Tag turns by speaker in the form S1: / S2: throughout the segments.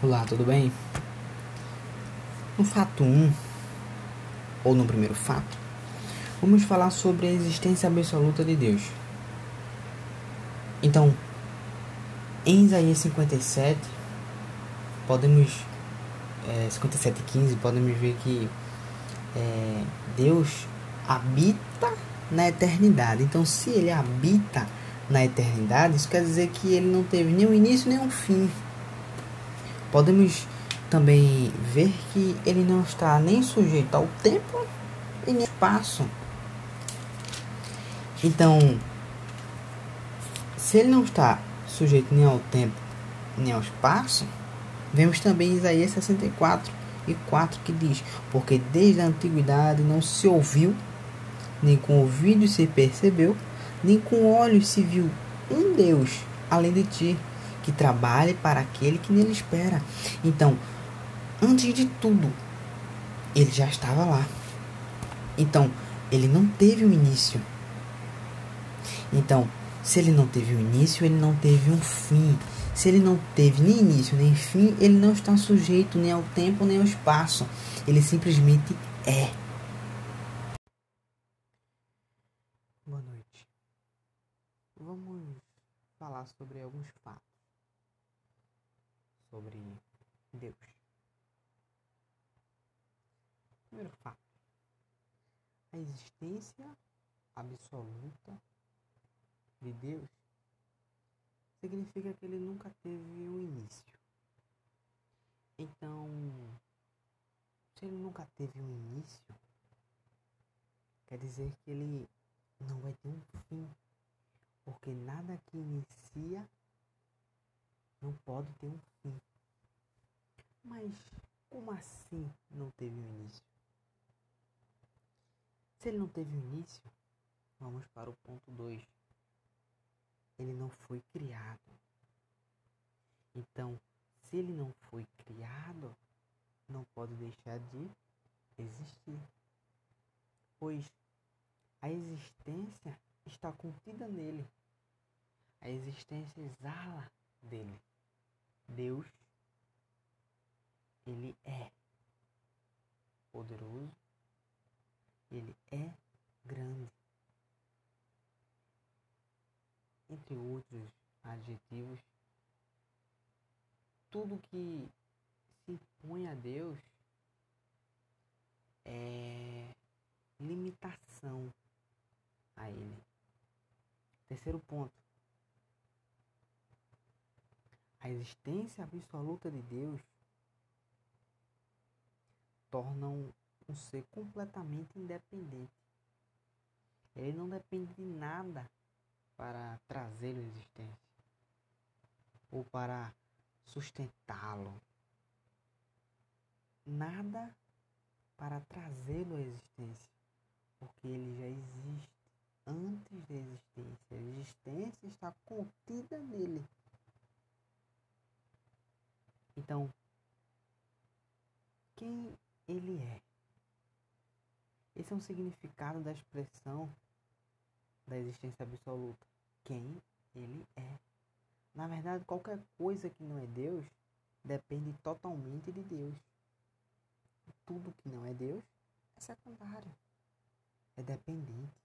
S1: Olá, tudo bem? No fato 1, ou no primeiro fato, vamos falar sobre a existência absoluta de Deus. Então, em Isaías 57, podemos. É, 57 e 15, podemos ver que é, Deus habita na eternidade. Então, se ele habita na eternidade, isso quer dizer que ele não teve nem um início nem um fim. Podemos também ver que ele não está nem sujeito ao tempo e nem ao espaço. Então, se ele não está sujeito nem ao tempo nem ao espaço, vemos também Isaías 64 e 4 que diz: Porque desde a antiguidade não se ouviu, nem com ouvidos se percebeu, nem com olhos se viu um Deus além de ti que trabalhe para aquele que nele espera. Então, antes de tudo, ele já estava lá. Então, ele não teve um início. Então, se ele não teve um início, ele não teve um fim. Se ele não teve nem início nem fim, ele não está sujeito nem ao tempo nem ao espaço. Ele simplesmente é. Boa noite. Vamos falar sobre alguns fatos sobre Deus. Primeiro fato: a existência absoluta de Deus significa que ele nunca teve um início. Então, se ele nunca teve um início, quer dizer que ele não vai ter um fim, porque nada que inicia não pode ter um fim. Mas como assim não teve um início? Se ele não teve um início, vamos para o ponto 2. Ele não foi criado. Então, se ele não foi criado, não pode deixar de existir. Pois a existência está contida nele. A existência exala dele. Deus, ele é poderoso, ele é grande. Entre outros adjetivos, tudo que se impõe a Deus é limitação a Ele. Terceiro ponto a existência absoluta de Deus torna um, um ser completamente independente. Ele não depende de nada para trazê-lo à existência ou para sustentá-lo. Nada para trazê-lo à existência, porque ele já existe antes da existência. A existência está contida nele. Então, quem ele é? Esse é um significado da expressão da existência absoluta. Quem ele é. Na verdade, qualquer coisa que não é Deus depende totalmente de Deus. Tudo que não é Deus é secundário, é dependente.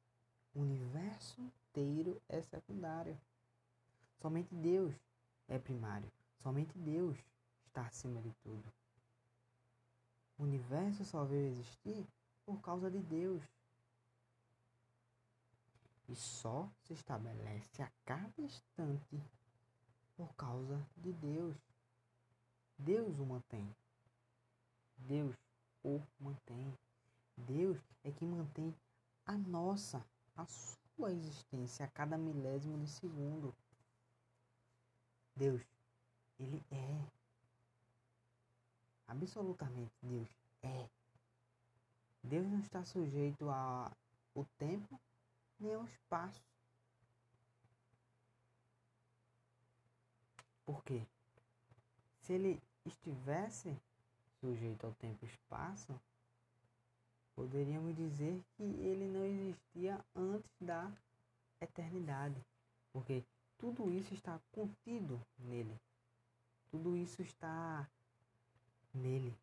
S1: O universo inteiro é secundário. Somente Deus é primário. Somente Deus está acima de tudo. O universo só veio existir por causa de Deus. E só se estabelece a cada instante por causa de Deus. Deus o mantém. Deus o mantém. Deus é que mantém a nossa, a sua existência a cada milésimo de segundo. Deus, Ele é absolutamente Deus é. Deus não está sujeito ao tempo nem ao espaço. Por quê? Se ele estivesse sujeito ao tempo e espaço, poderíamos dizer que ele não existia antes da eternidade, porque tudo isso está contido nele. Tudo isso está nele.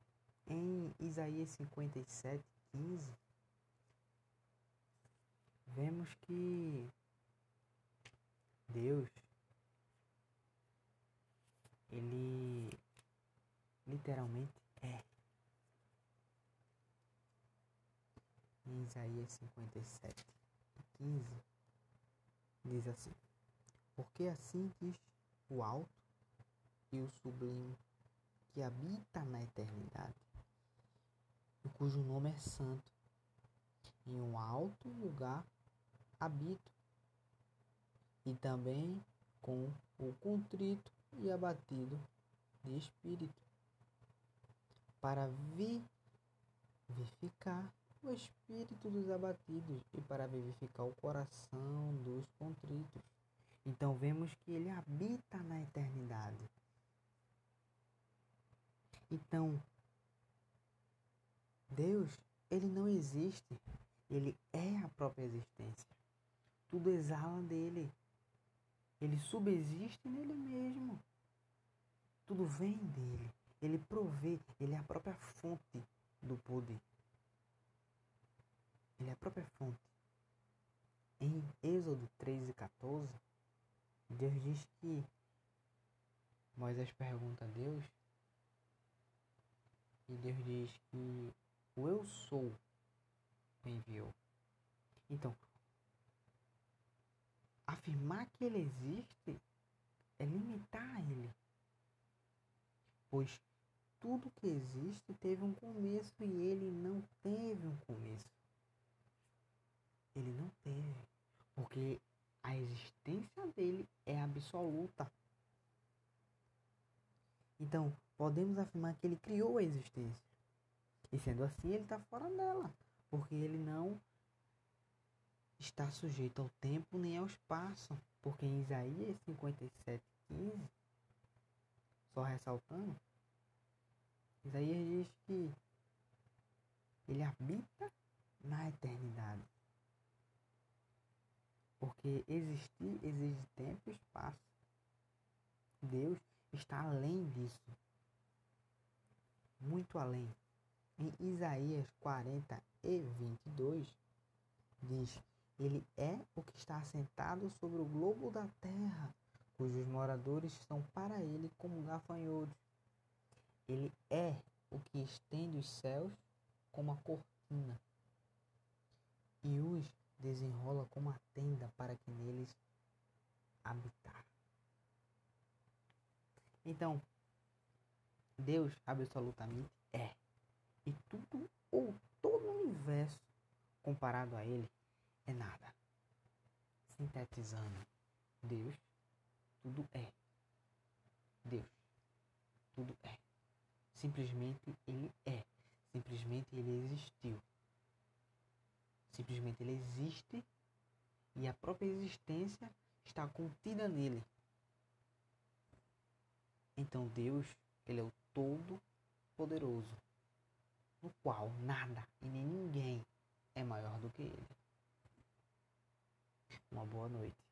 S1: Em Isaías 57, 15, vemos que Deus ele literalmente é. Em Isaías 57, 15, diz assim: Porque assim diz o alto e o sublime que habita na eternidade, e cujo nome é santo. Em um alto lugar habito, e também com o contrito e abatido de espírito, para vivificar o espírito dos abatidos e para vivificar o coração dos contritos. Então vemos que ele habita na eternidade. Então, Deus, ele não existe, ele é a própria existência. Tudo exala dele. Ele subsiste nele mesmo. Tudo vem dele. Ele provê, ele é a própria fonte do poder. Ele é a própria fonte. Em Êxodo 3 e 14, Deus diz que Moisés pergunta a Deus e Deus diz que o eu sou me enviou. Então, afirmar que ele existe é limitar ele. Pois tudo que existe teve um começo e ele não teve um começo. Ele não teve. Porque a existência dele é absoluta. Então, podemos afirmar que ele criou a existência. E sendo assim, ele está fora dela. Porque ele não está sujeito ao tempo nem ao espaço. Porque em Isaías 57, 15, só ressaltando, Isaías diz que ele habita na eternidade. Porque existir exige tempo e espaço. Deus está além disso. Muito além. Em Isaías 40 e 22, diz: Ele é o que está assentado sobre o globo da terra, cujos moradores são para ele como gafanhotos. Ele é o que estende os céus como a cortina e os desenrola como a tenda para que neles habitar. Então, Deus absolutamente é. E tudo ou todo o universo comparado a ele é nada. Sintetizando, Deus tudo é. Deus tudo é. Simplesmente ele é. Simplesmente ele existiu. Simplesmente ele existe e a própria existência está contida nele. Então Deus, ele é o todo poderoso, no qual nada e nem ninguém é maior do que ele. Uma boa noite.